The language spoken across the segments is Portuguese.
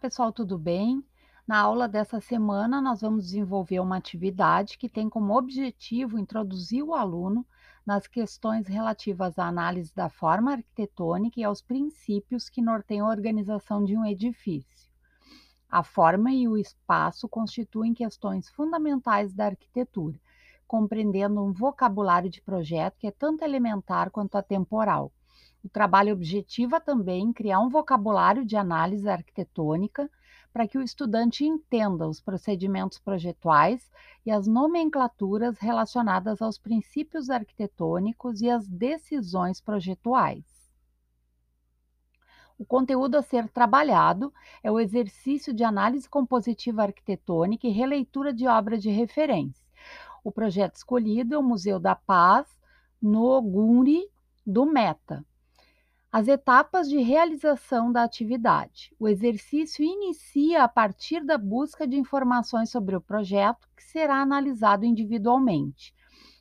pessoal, tudo bem? Na aula dessa semana, nós vamos desenvolver uma atividade que tem como objetivo introduzir o aluno nas questões relativas à análise da forma arquitetônica e aos princípios que norteiam a organização de um edifício. A forma e o espaço constituem questões fundamentais da arquitetura, compreendendo um vocabulário de projeto que é tanto elementar quanto atemporal. O trabalho objetiva também criar um vocabulário de análise arquitetônica para que o estudante entenda os procedimentos projetuais e as nomenclaturas relacionadas aos princípios arquitetônicos e às decisões projetuais. O conteúdo a ser trabalhado é o exercício de análise compositiva arquitetônica e releitura de obras de referência. O projeto escolhido é o Museu da Paz, no Guri do Meta, as etapas de realização da atividade. O exercício inicia a partir da busca de informações sobre o projeto, que será analisado individualmente.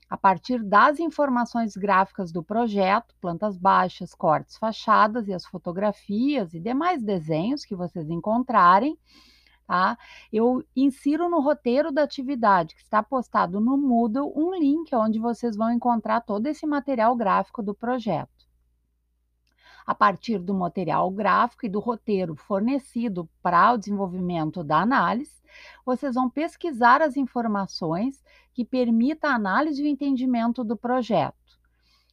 A partir das informações gráficas do projeto, plantas baixas, cortes, fachadas e as fotografias e demais desenhos que vocês encontrarem, tá? Eu insiro no roteiro da atividade que está postado no Moodle um link onde vocês vão encontrar todo esse material gráfico do projeto a partir do material gráfico e do roteiro fornecido para o desenvolvimento da análise, vocês vão pesquisar as informações que permitam a análise e o entendimento do projeto.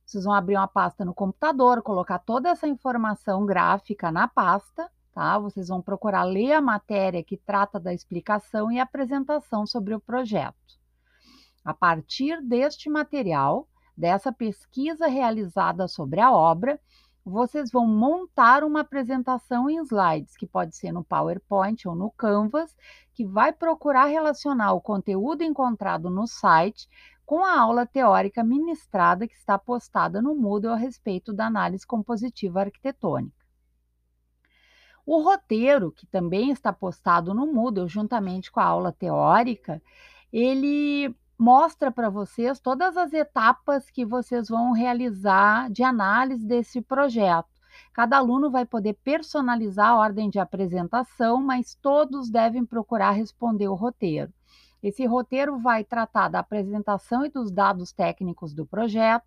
Vocês vão abrir uma pasta no computador, colocar toda essa informação gráfica na pasta, tá? Vocês vão procurar ler a matéria que trata da explicação e apresentação sobre o projeto. A partir deste material, dessa pesquisa realizada sobre a obra, vocês vão montar uma apresentação em slides, que pode ser no PowerPoint ou no Canvas, que vai procurar relacionar o conteúdo encontrado no site com a aula teórica ministrada que está postada no Moodle a respeito da análise compositiva arquitetônica. O roteiro, que também está postado no Moodle juntamente com a aula teórica, ele mostra para vocês todas as etapas que vocês vão realizar de análise desse projeto. Cada aluno vai poder personalizar a ordem de apresentação, mas todos devem procurar responder o roteiro. Esse roteiro vai tratar da apresentação e dos dados técnicos do projeto,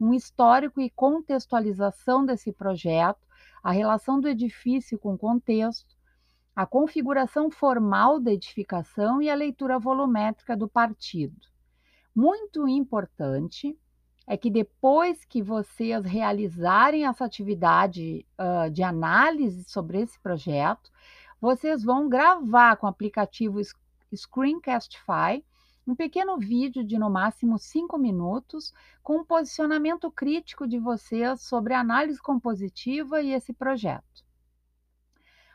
um histórico e contextualização desse projeto, a relação do edifício com o contexto, a configuração formal da edificação e a leitura volumétrica do partido. Muito importante é que depois que vocês realizarem essa atividade uh, de análise sobre esse projeto, vocês vão gravar com o aplicativo Screencastify um pequeno vídeo de no máximo cinco minutos com um posicionamento crítico de vocês sobre a análise compositiva e esse projeto.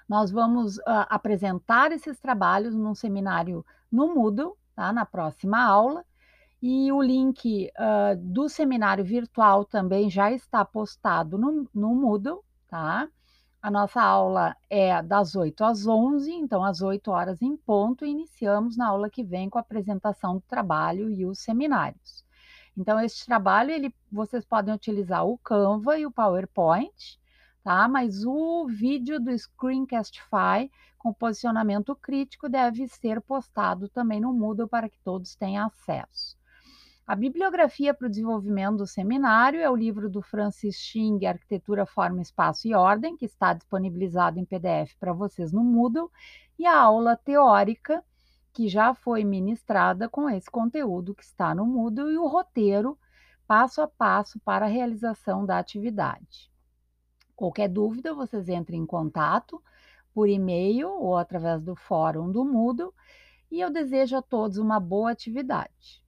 Nós vamos uh, apresentar esses trabalhos num seminário no Moodle, tá? na próxima aula, e o link uh, do seminário virtual também já está postado no, no Moodle, tá? A nossa aula é das 8 às 11, então às 8 horas em ponto, e iniciamos na aula que vem com a apresentação do trabalho e os seminários. Então, esse trabalho, ele, vocês podem utilizar o Canva e o PowerPoint, tá? Mas o vídeo do Screencastify com posicionamento crítico deve ser postado também no Moodle para que todos tenham acesso. A bibliografia para o desenvolvimento do seminário é o livro do Francis Xing, Arquitetura, Forma, Espaço e Ordem, que está disponibilizado em PDF para vocês no Moodle, e a aula teórica, que já foi ministrada com esse conteúdo que está no Moodle, e o roteiro passo a passo para a realização da atividade. Qualquer dúvida, vocês entrem em contato por e-mail ou através do fórum do Moodle e eu desejo a todos uma boa atividade.